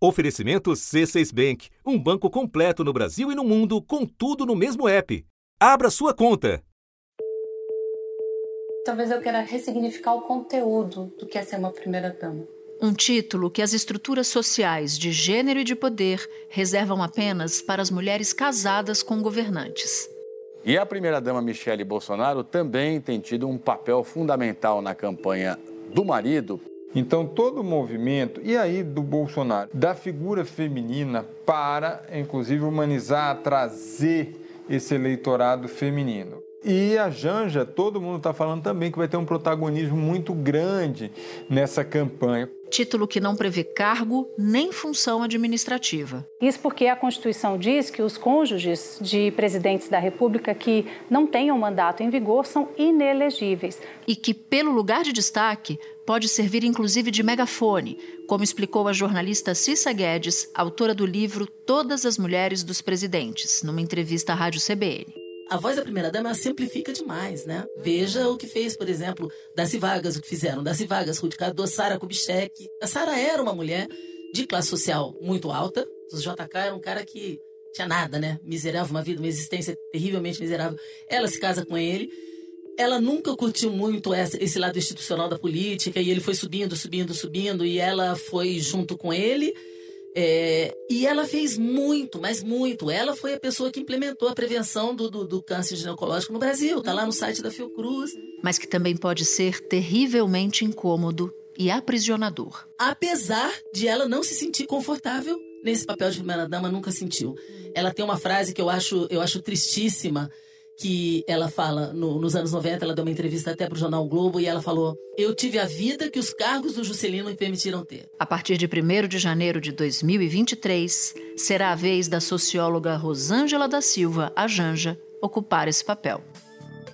Oferecimento C6 Bank, um banco completo no Brasil e no mundo, com tudo no mesmo app. Abra sua conta. Talvez eu queira ressignificar o conteúdo do que é ser uma primeira dama. Um título que as estruturas sociais de gênero e de poder reservam apenas para as mulheres casadas com governantes. E a primeira-dama Michele Bolsonaro também tem tido um papel fundamental na campanha do marido então, todo o movimento, e aí do Bolsonaro, da figura feminina para, inclusive, humanizar, trazer esse eleitorado feminino. E a Janja, todo mundo está falando também que vai ter um protagonismo muito grande nessa campanha. Título que não prevê cargo nem função administrativa. Isso porque a Constituição diz que os cônjuges de presidentes da República que não tenham mandato em vigor são inelegíveis. E que, pelo lugar de destaque, pode servir inclusive de megafone, como explicou a jornalista Cissa Guedes, autora do livro Todas as Mulheres dos Presidentes, numa entrevista à Rádio CBN a voz da primeira-dama simplifica demais, né? Veja o que fez, por exemplo, Darcy Vargas, o que fizeram. Darcy Vargas, Ruth Cardoso, Sara Kubitschek. A Sara era uma mulher de classe social muito alta. O JK era um cara que tinha nada, né? Miserável, uma vida, uma existência terrivelmente miserável. Ela se casa com ele. Ela nunca curtiu muito esse lado institucional da política e ele foi subindo, subindo, subindo e ela foi junto com ele é, e ela fez muito, mas muito. Ela foi a pessoa que implementou a prevenção do, do, do câncer ginecológico no Brasil. Está lá no site da Fiocruz. Mas que também pode ser terrivelmente incômodo e aprisionador. Apesar de ela não se sentir confortável nesse papel de primeira-dama, nunca sentiu. Ela tem uma frase que eu acho, eu acho tristíssima, que ela fala no, nos anos 90, ela deu uma entrevista até para o jornal Globo e ela falou: Eu tive a vida que os cargos do Juscelino me permitiram ter. A partir de 1 de janeiro de 2023, será a vez da socióloga Rosângela da Silva, a Janja, ocupar esse papel.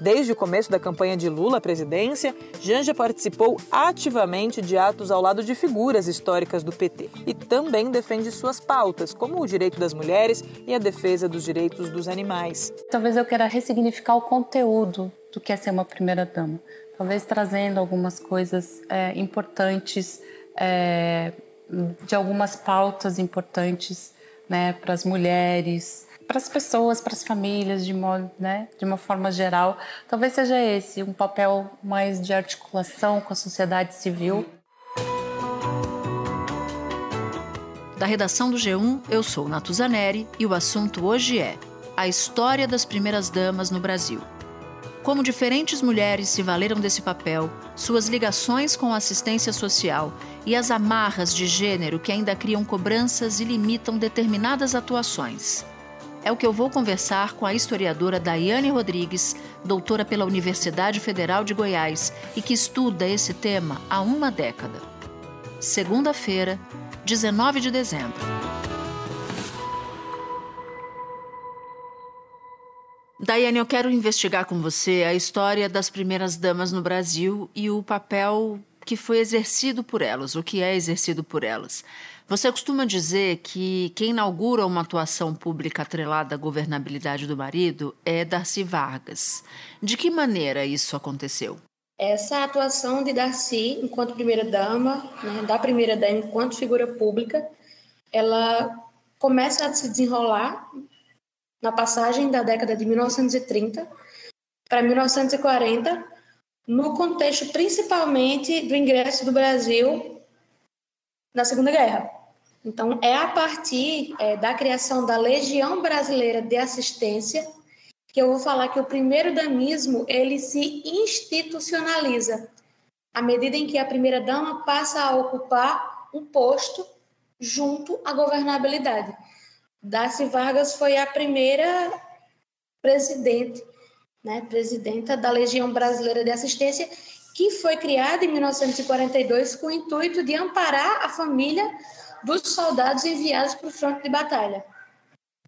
Desde o começo da campanha de Lula à presidência, Janja participou ativamente de atos ao lado de figuras históricas do PT e também defende suas pautas, como o direito das mulheres e a defesa dos direitos dos animais. Talvez eu queira ressignificar o conteúdo do que é ser uma primeira-dama, talvez trazendo algumas coisas é, importantes, é, de algumas pautas importantes né, para as mulheres, para as pessoas, para as famílias, de, modo, né, de uma forma geral. Talvez seja esse um papel mais de articulação com a sociedade civil. Da redação do G1, eu sou Natuzaneri e o assunto hoje é a história das primeiras damas no Brasil. Como diferentes mulheres se valeram desse papel, suas ligações com a assistência social e as amarras de gênero que ainda criam cobranças e limitam determinadas atuações. É o que eu vou conversar com a historiadora Daiane Rodrigues, doutora pela Universidade Federal de Goiás e que estuda esse tema há uma década. Segunda-feira, 19 de dezembro. Daiane, eu quero investigar com você a história das primeiras damas no Brasil e o papel que foi exercido por elas, o que é exercido por elas. Você costuma dizer que quem inaugura uma atuação pública atrelada à governabilidade do marido é Darcy Vargas. De que maneira isso aconteceu? Essa atuação de Darcy enquanto primeira-dama, né, da primeira-dama enquanto figura pública, ela começa a se desenrolar na passagem da década de 1930 para 1940, no contexto principalmente do ingresso do Brasil na Segunda Guerra. Então, é a partir é, da criação da Legião Brasileira de Assistência que eu vou falar que o primeiro damismo ele se institucionaliza à medida em que a primeira dama passa a ocupar um posto junto à governabilidade. Darcy Vargas foi a primeira presidente, né, presidenta da Legião Brasileira de Assistência que foi criada em 1942 com o intuito de amparar a família dos soldados enviados para o fronte de batalha.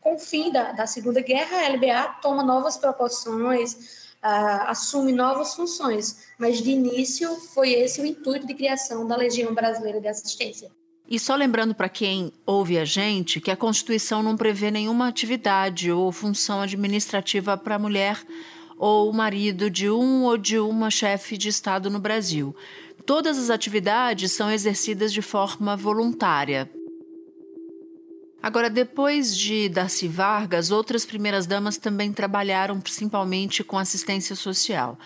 Com o fim da, da Segunda Guerra, a LBA toma novas proporções, assume novas funções, mas de início foi esse o intuito de criação da Legião Brasileira de Assistência. E só lembrando para quem ouve a gente que a Constituição não prevê nenhuma atividade ou função administrativa para a mulher ou o marido de um ou de uma chefe de Estado no Brasil. Todas as atividades são exercidas de forma voluntária. Agora, depois de Darcy Vargas, outras primeiras damas também trabalharam principalmente com assistência social.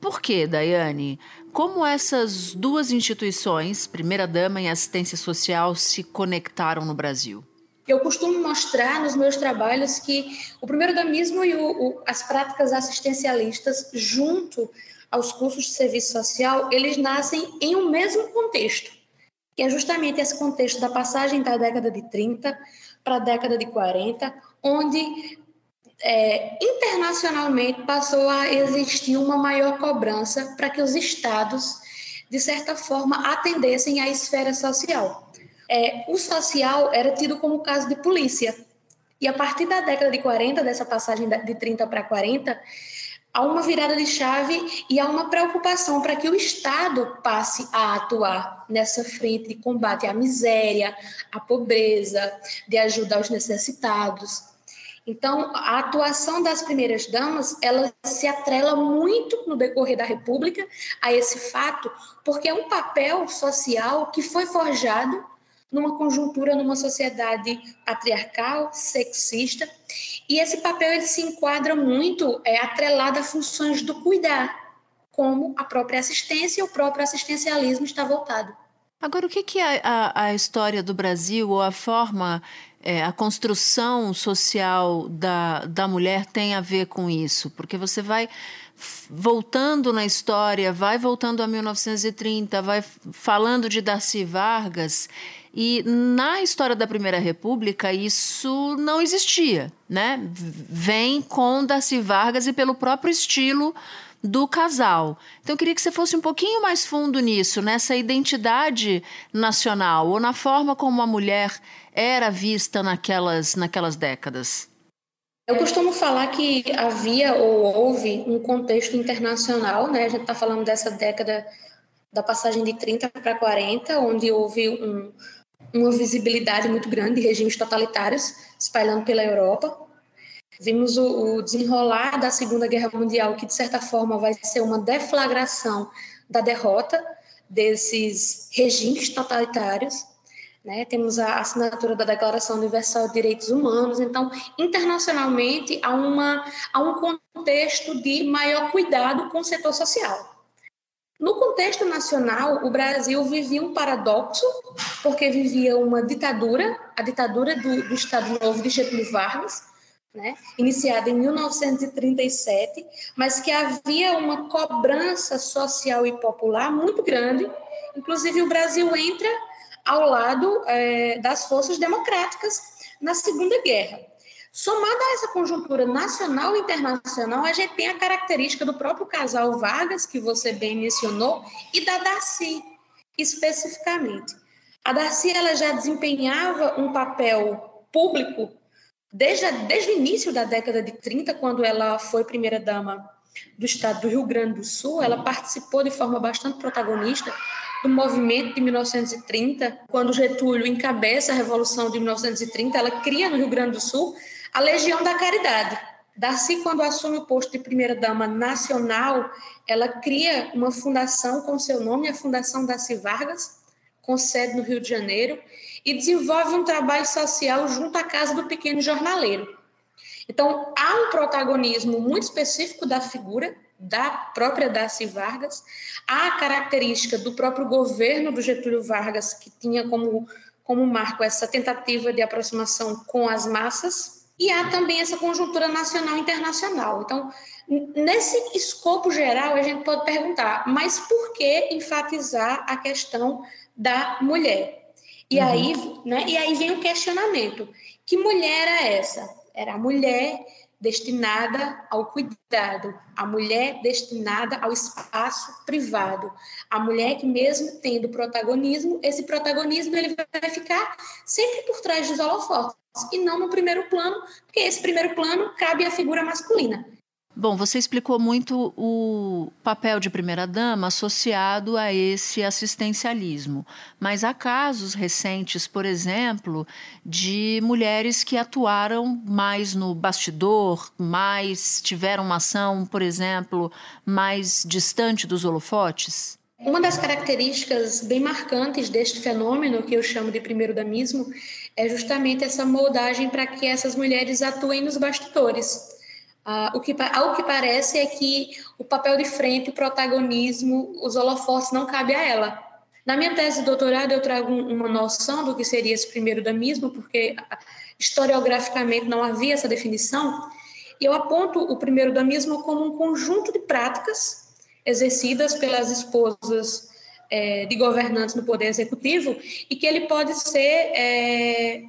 Por que, Daiane? Como essas duas instituições, primeira dama e assistência social, se conectaram no Brasil? Eu costumo mostrar nos meus trabalhos que o primeiro damismo e o, o, as práticas assistencialistas, junto aos cursos de serviço social, eles nascem em um mesmo contexto que é justamente esse contexto da passagem da década de 30 para a década de 40, onde é, internacionalmente passou a existir uma maior cobrança para que os estados, de certa forma, atendessem à esfera social. É, o social era tido como caso de polícia. E a partir da década de 40, dessa passagem de 30 para 40, há uma virada de chave e há uma preocupação para que o Estado passe a atuar nessa frente de combate à miséria, à pobreza, de ajuda aos necessitados. Então, a atuação das primeiras damas, ela se atrela muito no decorrer da República a esse fato, porque é um papel social que foi forjado numa conjuntura, numa sociedade patriarcal, sexista, e esse papel ele se enquadra muito é, atrelado a funções do cuidar, como a própria assistência e o próprio assistencialismo está voltado. Agora, o que, que a, a, a história do Brasil ou a forma, é, a construção social da, da mulher tem a ver com isso? Porque você vai voltando na história, vai voltando a 1930, vai falando de Darcy Vargas e na história da Primeira República isso não existia, né? Vem com Darcy Vargas e pelo próprio estilo do casal. Então eu queria que você fosse um pouquinho mais fundo nisso, nessa identidade nacional ou na forma como a mulher era vista naquelas, naquelas décadas. Eu costumo falar que havia ou houve um contexto internacional, né? A gente está falando dessa década da passagem de 30 para 40, onde houve um, uma visibilidade muito grande de regimes totalitários espalhando pela Europa. Vimos o, o desenrolar da Segunda Guerra Mundial, que de certa forma vai ser uma deflagração da derrota desses regimes totalitários. Né? Temos a assinatura da Declaração Universal de Direitos Humanos. Então, internacionalmente, há, uma, há um contexto de maior cuidado com o setor social. No contexto nacional, o Brasil vivia um paradoxo, porque vivia uma ditadura, a ditadura do, do Estado Novo de Getúlio Vargas, né, iniciada em 1937, mas que havia uma cobrança social e popular muito grande. Inclusive, o Brasil entra ao lado é, das forças democráticas na Segunda Guerra. Somada a essa conjuntura nacional e internacional, a gente tem a característica do próprio casal Vargas, que você bem mencionou, e da Darcy, especificamente. A Darcy ela já desempenhava um papel público desde, desde o início da década de 30, quando ela foi primeira-dama do estado do Rio Grande do Sul. Ela participou de forma bastante protagonista do movimento de 1930, quando Getúlio encabeça a Revolução de 1930. Ela cria no Rio Grande do Sul a Legião da Caridade. Darcy, quando assume o posto de primeira-dama nacional, ela cria uma fundação com seu nome, a Fundação Darcy Vargas, com sede no Rio de Janeiro, e desenvolve um trabalho social junto à Casa do Pequeno Jornaleiro. Então, há um protagonismo muito específico da figura da própria Darcy Vargas, a característica do próprio governo do Getúlio Vargas, que tinha como, como marco essa tentativa de aproximação com as massas, e há também essa conjuntura nacional e internacional. Então, nesse escopo geral, a gente pode perguntar, mas por que enfatizar a questão da mulher? E, uhum. aí, né, e aí vem o questionamento: que mulher era essa? Era a mulher destinada ao cuidado, a mulher destinada ao espaço privado, a mulher que mesmo tendo protagonismo, esse protagonismo ele vai ficar sempre por trás dos holofotes e não no primeiro plano, porque esse primeiro plano cabe à figura masculina. Bom, você explicou muito o papel de primeira-dama associado a esse assistencialismo, mas há casos recentes, por exemplo, de mulheres que atuaram mais no bastidor, mais tiveram uma ação, por exemplo, mais distante dos holofotes? Uma das características bem marcantes deste fenômeno, que eu chamo de primeiro-damismo, é justamente essa moldagem para que essas mulheres atuem nos bastidores. Ah, o que, ao que parece é que o papel de frente, o protagonismo, os holofotes não cabe a ela. Na minha tese de doutorado, eu trago uma noção do que seria esse primeiro damismo, porque historiograficamente não havia essa definição, e eu aponto o primeiro damismo como um conjunto de práticas exercidas pelas esposas é, de governantes no poder executivo e que ele pode ser é,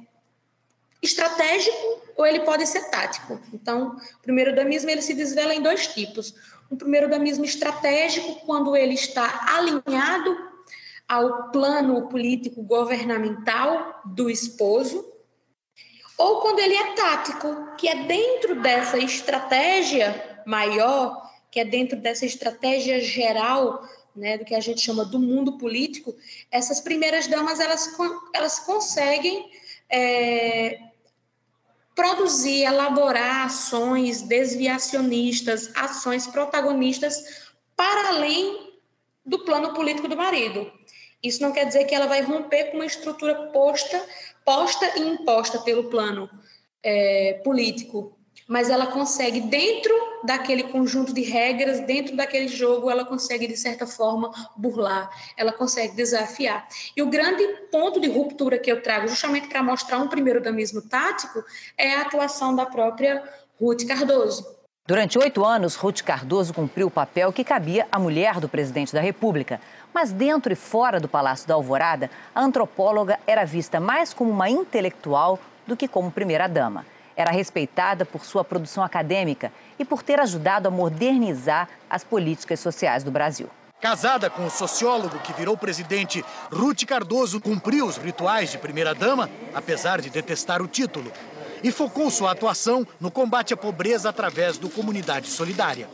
estratégico ou ele pode ser tático. Então, o primeiro damismo ele se desvela em dois tipos. O primeiro damismo estratégico, quando ele está alinhado ao plano político governamental do esposo, ou quando ele é tático, que é dentro dessa estratégia maior, que é dentro dessa estratégia geral, né, do que a gente chama do mundo político, essas primeiras damas elas, elas conseguem é, produzir, elaborar ações desviacionistas, ações protagonistas para além do plano político do marido. Isso não quer dizer que ela vai romper com uma estrutura posta, posta e imposta pelo plano é, político, mas ela consegue, dentro daquele conjunto de regras, dentro daquele jogo, ela consegue, de certa forma, burlar, ela consegue desafiar. E o grande ponto de ruptura que eu trago, justamente para mostrar um primeiro damismo tático, é a atuação da própria Ruth Cardoso. Durante oito anos, Ruth Cardoso cumpriu o papel que cabia à mulher do presidente da República. Mas dentro e fora do Palácio da Alvorada, a antropóloga era vista mais como uma intelectual do que como primeira-dama. Era respeitada por sua produção acadêmica e por ter ajudado a modernizar as políticas sociais do Brasil. Casada com o sociólogo que virou presidente, Ruth Cardoso cumpriu os rituais de primeira-dama, apesar de detestar o título e focou sua atuação no combate à pobreza através do Comunidade Solidária.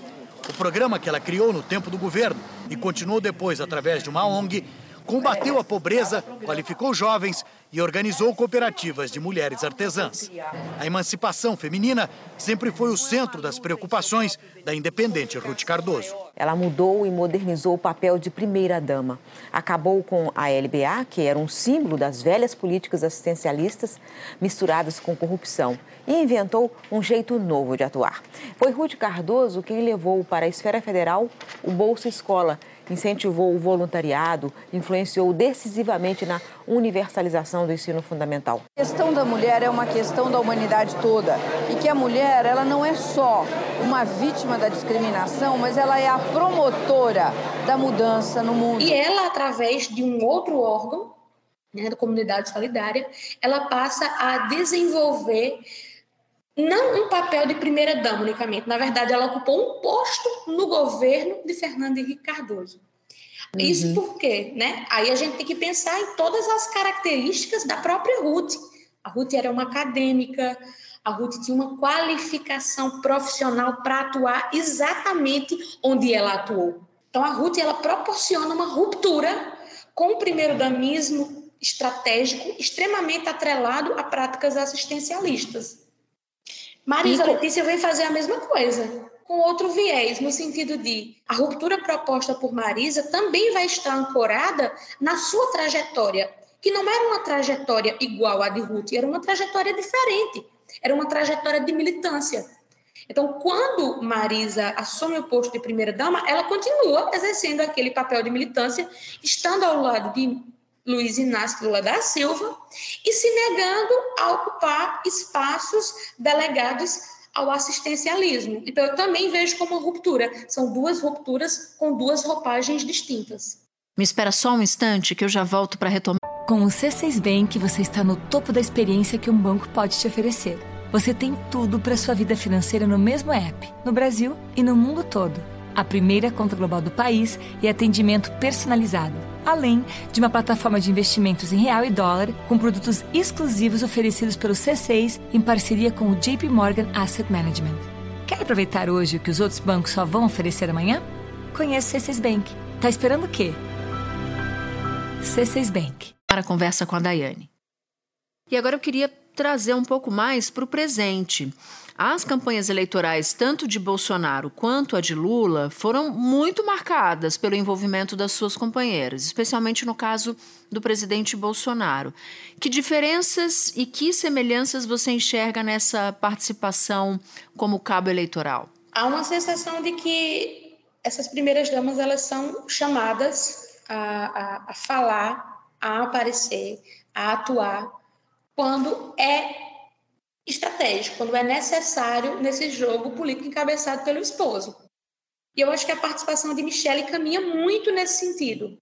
O programa que ela criou no tempo do governo e continuou depois através de uma ONG combateu a pobreza, qualificou jovens e organizou cooperativas de mulheres artesãs. A emancipação feminina sempre foi o centro das preocupações da independente Ruth Cardoso. Ela mudou e modernizou o papel de primeira-dama. Acabou com a LBA, que era um símbolo das velhas políticas assistencialistas misturadas com corrupção, e inventou um jeito novo de atuar. Foi Ruth Cardoso quem levou para a esfera federal o Bolsa Escola incentivou o voluntariado, influenciou decisivamente na universalização do ensino fundamental. A questão da mulher é uma questão da humanidade toda e que a mulher ela não é só uma vítima da discriminação, mas ela é a promotora da mudança no mundo. E ela, através de um outro órgão, né, da comunidade solidária, ela passa a desenvolver não um papel de primeira-dama unicamente. Na verdade, ela ocupou um posto no governo de Fernando Henrique Cardoso. Uhum. Isso porque, né? Aí a gente tem que pensar em todas as características da própria Ruth. A Ruth era uma acadêmica, a Ruth tinha uma qualificação profissional para atuar exatamente onde ela atuou. Então a Ruth ela proporciona uma ruptura com o primeiro damismo estratégico extremamente atrelado a práticas assistencialistas. Marisa e... Letícia vem fazer a mesma coisa, com outro viés, no sentido de a ruptura proposta por Marisa também vai estar ancorada na sua trajetória, que não era uma trajetória igual à de Ruth, era uma trajetória diferente, era uma trajetória de militância. Então, quando Marisa assume o posto de primeira-dama, ela continua exercendo aquele papel de militância, estando ao lado de Luiz Inácio Lula da Silva e se negando a ocupar espaços delegados ao assistencialismo. Então, eu também vejo como uma ruptura. São duas rupturas com duas roupagens distintas. Me espera só um instante que eu já volto para retomar. Com o C6 Bank, você está no topo da experiência que um banco pode te oferecer. Você tem tudo para sua vida financeira no mesmo app, no Brasil e no mundo todo. A primeira conta global do país e atendimento personalizado além de uma plataforma de investimentos em real e dólar com produtos exclusivos oferecidos pelo C6 em parceria com o JP Morgan Asset Management. Quer aproveitar hoje o que os outros bancos só vão oferecer amanhã? Conheça o C6 Bank. Tá esperando o quê? C6 Bank. Para a conversa com a Daiane. E agora eu queria trazer um pouco mais para o presente. As campanhas eleitorais, tanto de Bolsonaro quanto a de Lula, foram muito marcadas pelo envolvimento das suas companheiras, especialmente no caso do presidente Bolsonaro. Que diferenças e que semelhanças você enxerga nessa participação como cabo eleitoral? Há uma sensação de que essas primeiras damas elas são chamadas a, a, a falar, a aparecer, a atuar quando é estratégico, quando é necessário nesse jogo político encabeçado pelo esposo. E eu acho que a participação de Michele caminha muito nesse sentido.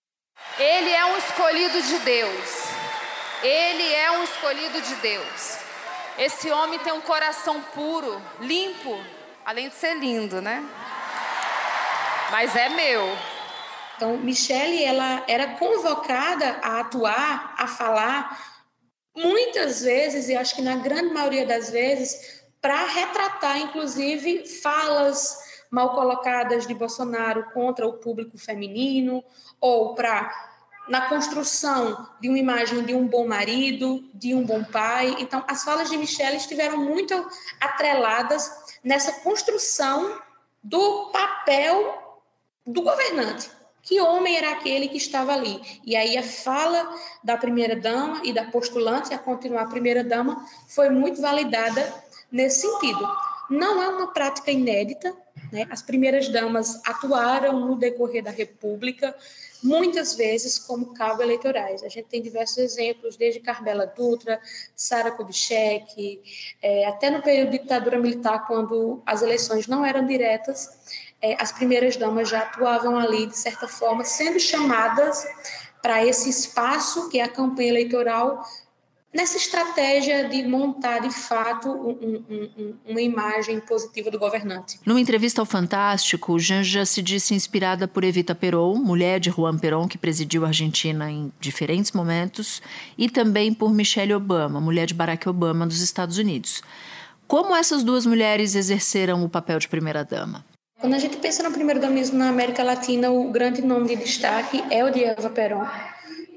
Ele é um escolhido de Deus. Ele é um escolhido de Deus. Esse homem tem um coração puro, limpo, além de ser lindo, né? Mas é meu. Então, Michele, ela era convocada a atuar, a falar muitas vezes, e acho que na grande maioria das vezes, para retratar, inclusive, falas mal colocadas de Bolsonaro contra o público feminino, ou para na construção de uma imagem de um bom marido, de um bom pai. Então, as falas de Michelle estiveram muito atreladas nessa construção do papel do governante que homem era aquele que estava ali? E aí a fala da primeira-dama e da postulante a continuar primeira-dama foi muito validada nesse sentido. Não é uma prática inédita, né? as primeiras-damas atuaram no decorrer da República, muitas vezes como cabo eleitorais. A gente tem diversos exemplos, desde Carmela Dutra, Sara Kubitschek, é, até no período de ditadura militar, quando as eleições não eram diretas, é, as primeiras damas já atuavam ali, de certa forma, sendo chamadas para esse espaço que é a campanha eleitoral, nessa estratégia de montar de fato um, um, uma imagem positiva do governante. Numa entrevista ao Fantástico, Janja se disse inspirada por Evita Peron, mulher de Juan Perón, que presidiu a Argentina em diferentes momentos, e também por Michelle Obama, mulher de Barack Obama dos Estados Unidos. Como essas duas mulheres exerceram o papel de primeira-dama? Quando a gente pensa no primeiro domismo na América Latina, o grande nome de destaque é o de Eva Perón.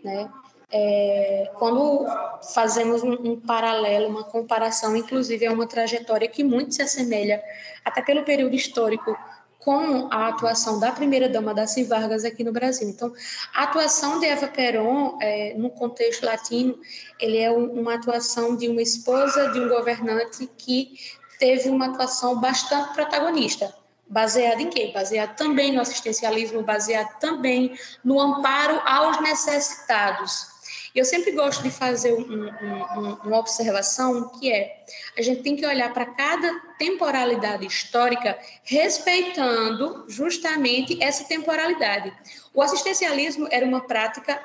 Né? É, quando fazemos um, um, paralelo, uma comparação, inclusive é uma trajetória que muito se assemelha, até pelo período histórico, com a atuação da primeira-dama Darcy Vargas aqui no Brasil. Então, a atuação de Eva Perón, é, no contexto latino, ele é um, uma atuação de uma esposa de um governante que teve uma atuação bastante protagonista Baseado em quê? Baseado também no assistencialismo, baseado também no amparo aos necessitados. Eu sempre gosto de fazer um, um, uma observação que é: a gente tem que olhar para cada temporalidade histórica respeitando justamente essa temporalidade. O assistencialismo era uma prática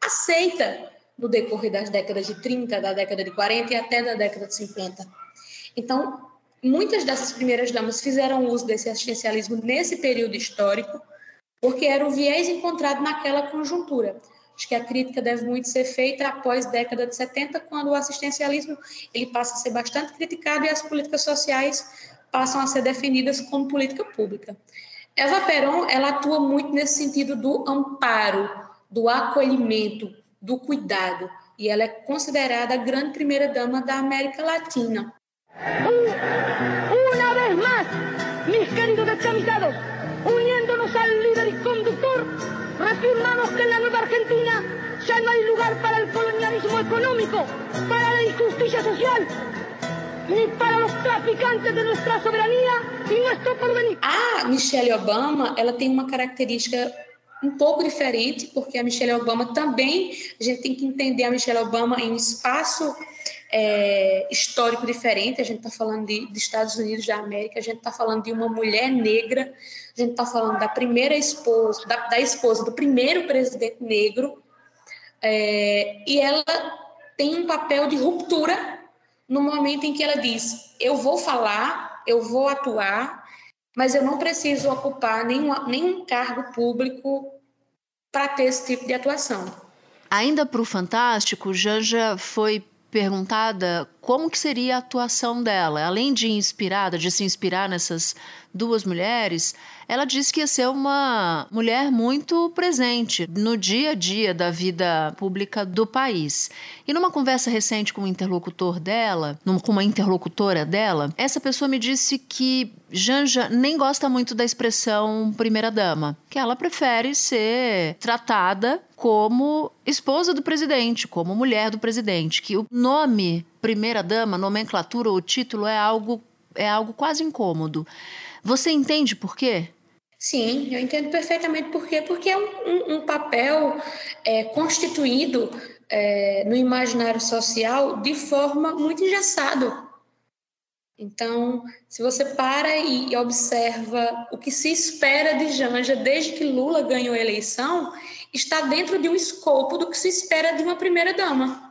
aceita no decorrer das décadas de 30, da década de 40 e até da década de 50. Então, Muitas dessas primeiras damas fizeram uso desse assistencialismo nesse período histórico, porque era o viés encontrado naquela conjuntura. Acho que a crítica deve muito ser feita após a década de 70, quando o assistencialismo ele passa a ser bastante criticado e as políticas sociais passam a ser defendidas como política pública. Eva Peron ela atua muito nesse sentido do amparo, do acolhimento, do cuidado, e ela é considerada a grande primeira dama da América Latina. Una vez más, mis queridos descamisados, uniéndonos al líder y conductor, reafirmamos que en la nueva Argentina ya no hay lugar para el colonialismo económico, para la injusticia social, ni para los traficantes de nuestra soberanía y nuestro porvenir. A Michelle Obama, ela tem uma característica um pouco diferente, porque a Michelle Obama também, a gente tem que entender a Michelle Obama em um espaço é, histórico diferente. A gente está falando de, de, Estados Unidos da América, a gente está falando de uma mulher negra, a gente está falando da primeira esposa, da, da, esposa do primeiro presidente negro, é, e ela tem um papel de ruptura no momento em que ela diz: eu vou falar, eu vou atuar, mas eu não preciso ocupar nenhum, nenhum cargo público para ter esse tipo de atuação. Ainda para o Fantástico, Janja foi perguntada como que seria a atuação dela. Além de inspirada, de se inspirar nessas duas mulheres, ela disse que ia ser uma mulher muito presente no dia a dia da vida pública do país. E numa conversa recente com um interlocutor dela, com uma interlocutora dela, essa pessoa me disse que Janja nem gosta muito da expressão primeira-dama, que ela prefere ser tratada como esposa do presidente, como mulher do presidente, que o nome primeira-dama, nomenclatura ou título é algo, é algo quase incômodo. Você entende por quê? Sim, eu entendo perfeitamente por quê. Porque é um, um papel é, constituído é, no imaginário social de forma muito engessado. Então, se você para e observa o que se espera de Janja desde que Lula ganhou a eleição, está dentro de um escopo do que se espera de uma primeira-dama.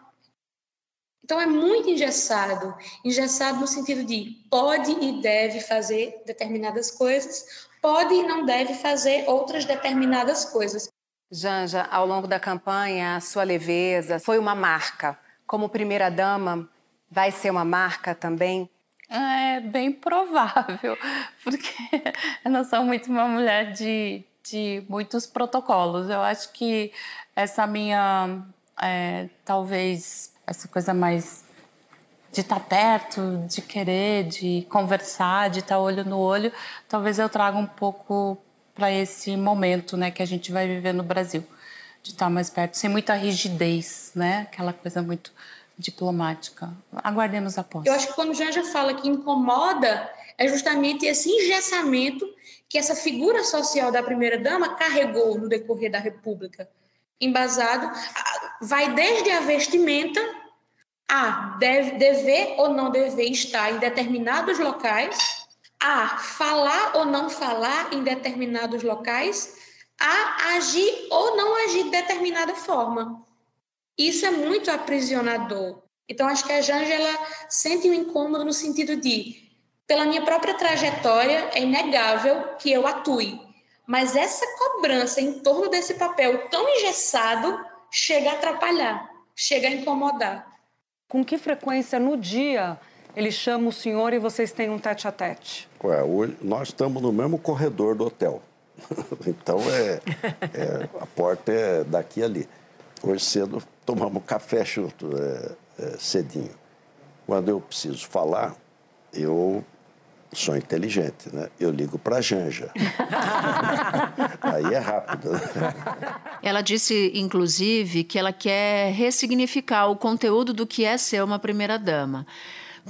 Então é muito engessado, engessado no sentido de pode e deve fazer determinadas coisas, pode e não deve fazer outras determinadas coisas. Janja, ao longo da campanha, a sua leveza foi uma marca. Como primeira-dama, vai ser uma marca também? É bem provável, porque eu não sou muito uma mulher de, de muitos protocolos. Eu acho que essa minha, é, talvez, essa coisa mais de estar tá perto, de querer, de conversar, de estar tá olho no olho, talvez eu traga um pouco para esse momento, né, que a gente vai viver no Brasil, de estar tá mais perto, sem muita rigidez, né, aquela coisa muito diplomática. Aguardemos a posse. Eu acho que quando Janja fala que incomoda, é justamente esse engessamento que essa figura social da primeira dama carregou no decorrer da República embasado, vai desde a vestimenta a deve, dever ou não dever estar em determinados locais, a falar ou não falar em determinados locais, a agir ou não agir de determinada forma. Isso é muito aprisionador. Então, acho que a Janja ela sente um incômodo no sentido de, pela minha própria trajetória, é inegável que eu atue, mas essa cobrança em torno desse papel tão engessado chega a atrapalhar, chega a incomodar. Com que frequência no dia ele chama o senhor e vocês têm um tete a tete? Ué, hoje nós estamos no mesmo corredor do hotel. então é, é, a porta é daqui ali. Hoje cedo tomamos café junto, é, é, cedinho. Quando eu preciso falar, eu sou inteligente, né? Eu ligo para Janja. Aí é rápido. Ela disse, inclusive, que ela quer ressignificar o conteúdo do que é ser uma primeira-dama.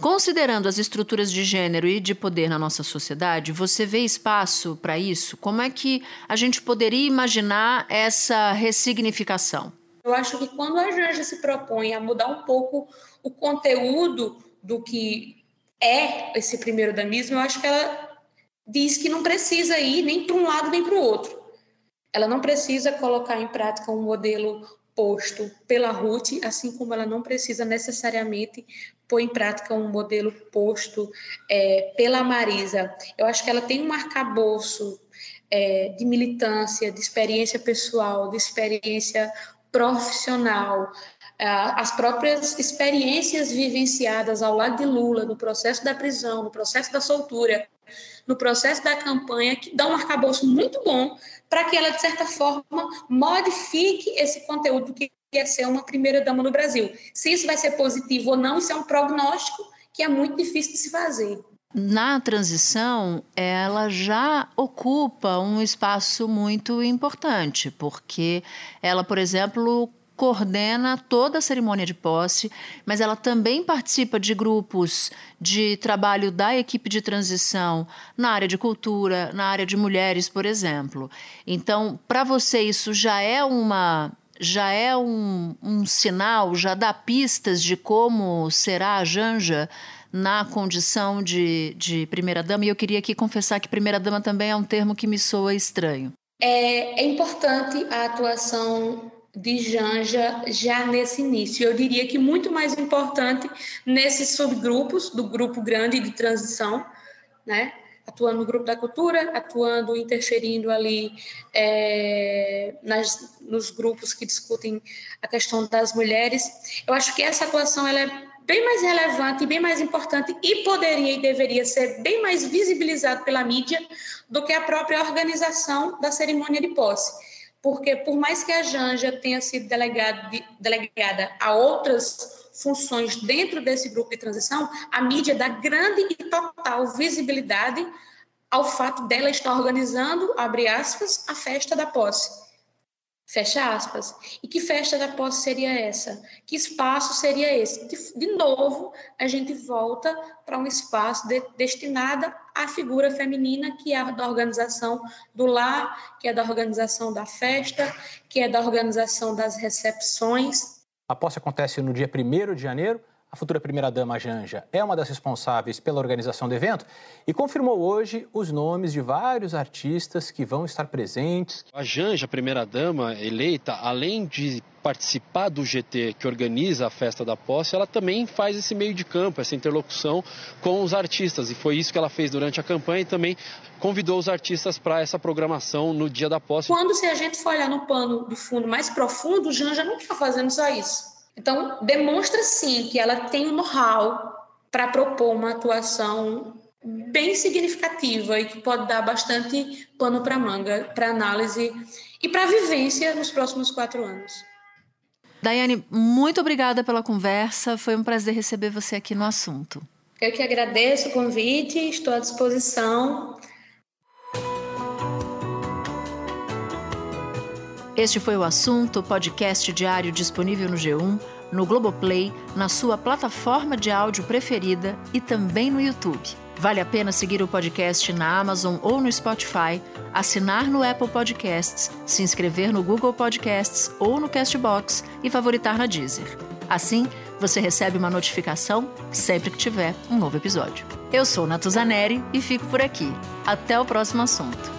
Considerando as estruturas de gênero e de poder na nossa sociedade, você vê espaço para isso? Como é que a gente poderia imaginar essa ressignificação? Eu acho que quando a Janja se propõe a mudar um pouco o conteúdo do que é esse primeiro damismo, eu acho que ela diz que não precisa ir nem para um lado nem para o outro. Ela não precisa colocar em prática um modelo posto pela Ruth, assim como ela não precisa necessariamente pôr em prática um modelo posto é, pela Marisa. Eu acho que ela tem um arcabouço é, de militância, de experiência pessoal, de experiência profissional, as próprias experiências vivenciadas ao lado de Lula, no processo da prisão, no processo da soltura, no processo da campanha, que dá um arcabouço muito bom para que ela, de certa forma, modifique esse conteúdo que ia ser uma primeira-dama no Brasil. Se isso vai ser positivo ou não, isso é um prognóstico que é muito difícil de se fazer. Na transição, ela já ocupa um espaço muito importante, porque ela, por exemplo, coordena toda a cerimônia de posse, mas ela também participa de grupos de trabalho da equipe de transição na área de cultura, na área de mulheres, por exemplo. Então, para você, isso já é uma. Já é um, um sinal, já dá pistas de como será a Janja na condição de, de primeira-dama. E eu queria aqui confessar que primeira-dama também é um termo que me soa estranho. É, é importante a atuação de Janja já nesse início. Eu diria que muito mais importante nesses subgrupos do grupo grande de transição, né? atuando no grupo da cultura, atuando, interferindo ali é, nas, nos grupos que discutem a questão das mulheres. Eu acho que essa atuação ela é bem mais relevante, bem mais importante e poderia e deveria ser bem mais visibilizado pela mídia do que a própria organização da cerimônia de posse. Porque, por mais que a Janja tenha sido delegada, delegada a outras funções dentro desse grupo de transição, a mídia dá grande e total visibilidade ao fato dela estar organizando, abre aspas, a festa da posse. Fecha aspas. E que festa da posse seria essa? Que espaço seria esse? De, novo, a gente volta para um espaço de, destinado à figura feminina, que é a da organização do lar, que é da organização da festa, que é da organização das recepções. A posse acontece no dia 1 de janeiro. A futura primeira-dama Janja é uma das responsáveis pela organização do evento e confirmou hoje os nomes de vários artistas que vão estar presentes. A Janja, primeira-dama eleita, além de participar do GT que organiza a festa da posse, ela também faz esse meio de campo, essa interlocução com os artistas. E foi isso que ela fez durante a campanha e também convidou os artistas para essa programação no dia da posse. Quando se a gente for olhar no pano do fundo mais profundo, o Janja não está fazendo só isso. Então, demonstra sim que ela tem um know-how para propor uma atuação bem significativa e que pode dar bastante pano para manga, para análise e para vivência nos próximos quatro anos. Daiane, muito obrigada pela conversa. Foi um prazer receber você aqui no assunto. Eu que agradeço o convite, estou à disposição. Este foi o assunto, podcast diário disponível no G1, no Globoplay, na sua plataforma de áudio preferida e também no YouTube. Vale a pena seguir o podcast na Amazon ou no Spotify, assinar no Apple Podcasts, se inscrever no Google Podcasts ou no Castbox e favoritar na Deezer. Assim, você recebe uma notificação sempre que tiver um novo episódio. Eu sou Natuzaneri e fico por aqui. Até o próximo assunto.